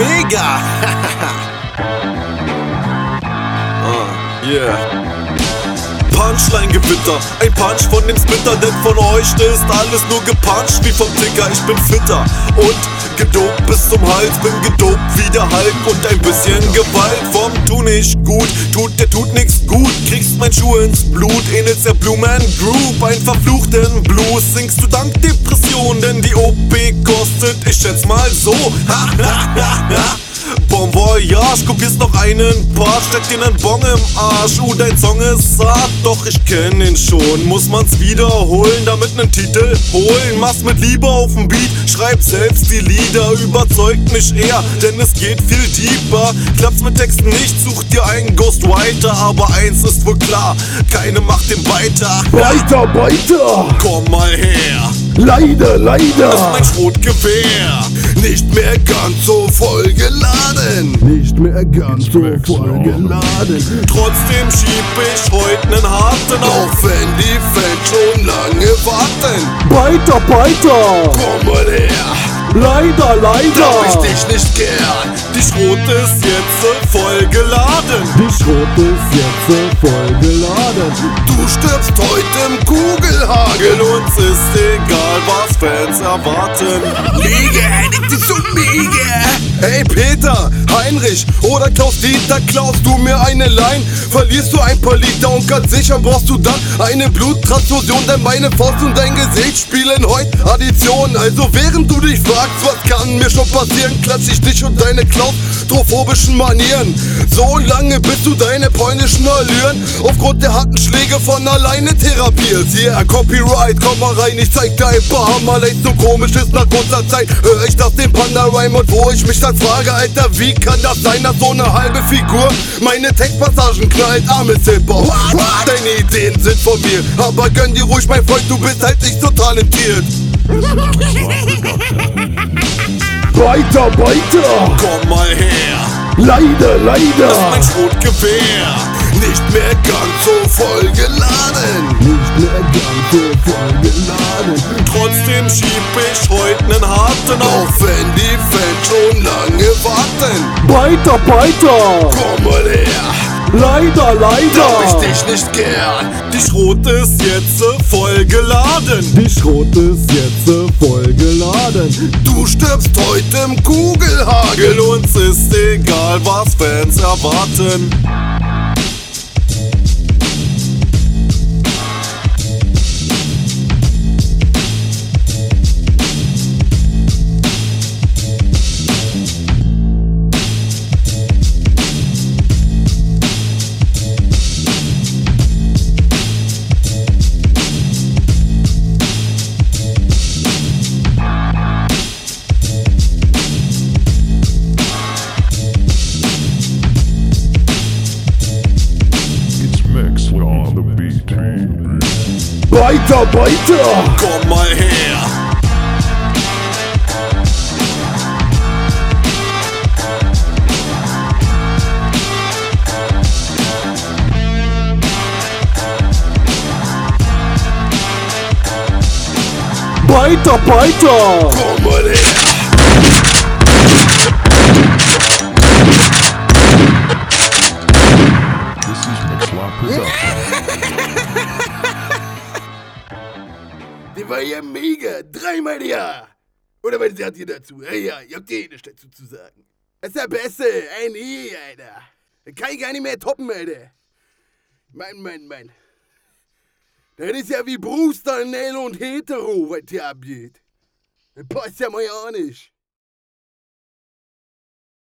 mega. oh, yeah. Punchline-Gewitter, ein Punch von dem Splitter, denn von euch ist alles nur gepuncht wie vom Ticker. Ich bin fitter und gedopt bis zum Hals, bin gedopt wie der Hulk und ein bisschen Gewalt vom Tu nicht gut, tut der tut nix gut, kriegst mein Schuh ins Blut, ähnelst der Blue Man Group, ein verfluchten Blues, singst du dank Depression, denn die OP schätz mal so, ha ha ha ha. Bon Voyage, kopierst noch einen Part, steck dir nen Bong im Arsch. Uh, dein Song ist hart, doch ich kenn ihn schon. Muss man's wiederholen, damit nen Titel holen. Mach's mit Liebe auf dem Beat, schreib selbst die Lieder. Überzeugt mich eher, denn es geht viel deeper. Klappt's mit Texten nicht, such dir einen Ghostwriter. Aber eins ist wohl klar, keine macht den weiter. Weiter, weiter! Komm mal her, Leider, das ist leider! mein Schrotgewehr. Nicht mehr ganz so voll geladen. Nicht mehr ganz so voll geladen. Trotzdem schieb ich heute nen harten auf. Auch wenn die Fans schon lange warten. Weiter, weiter! Komm mal her, Leider, hab leider! ich dich nicht gern. Die Schrot ist jetzt voll geladen. Die Schrot ist jetzt voll geladen. Du stirbst heute im Kugelhagel. Hagel uns ist egal, Fans erwarten. Liege, nicht zu Miege. Hey Peter, Heinrich oder Klaus Dieter, klaust du mir eine Line? Verlierst du ein paar Liter und ganz sicher brauchst du dann eine Bluttransfusion, denn meine Faust und dein Gesicht spielen heute Addition. Also während du dich fragst, was kann mir schon passieren, klatsch ich dich und deine klaustrophobischen Manieren. So lange bis du deine polnischen Allüren aufgrund der harten Schläge von alleine therapierst. Yeah, Copyright, komm mal rein, ich zeig dir ein paar Hammer, leicht so komisch ist nach kurzer Zeit. Hör ich das den Panda-Rhyme und wo ich mich dann frage, Alter, wie kann das sein, dass so eine halbe Figur meine Textpassagen knallt? Armes Hip-Hop. Deine Ideen sind von mir, aber gönn dir ruhig, mein Freund, du bist halt nicht so talentiert. Weiter, weiter! Komm mal her, Leider, das ist mein leider! Schrotgewehr. Nicht mehr ganz so voll geladen. Nicht mehr ganz so voll geladen. Trotzdem schieb ich heute nen harten auf. wenn die lange warten. Weiter, weiter! Komm mal her, Leider, hab leider! ich dich nicht gern. Die Schrot ist jetzt voll geladen. Die Schrot ist jetzt voll geladen. Du stirbst heute im Kugelhagel. Hagel uns ist egal, was Fans erwarten. Weiter, weiter! Komm mal her, Weiter, weiter! Komm mal her. War ja mega. Dreimal ja. Oder was sagt ihr dazu? Ja, ja, ihr habt eh nichts dazu zu sagen. Das ist der Beste. Ein E, Alter. Das kann ich gar nicht mehr toppen, Alter. Mann, Mann, Mann. Das ist ja wie Bruce, Nell und Hetero, was hier abgeht. Das passt ja mal ja nicht.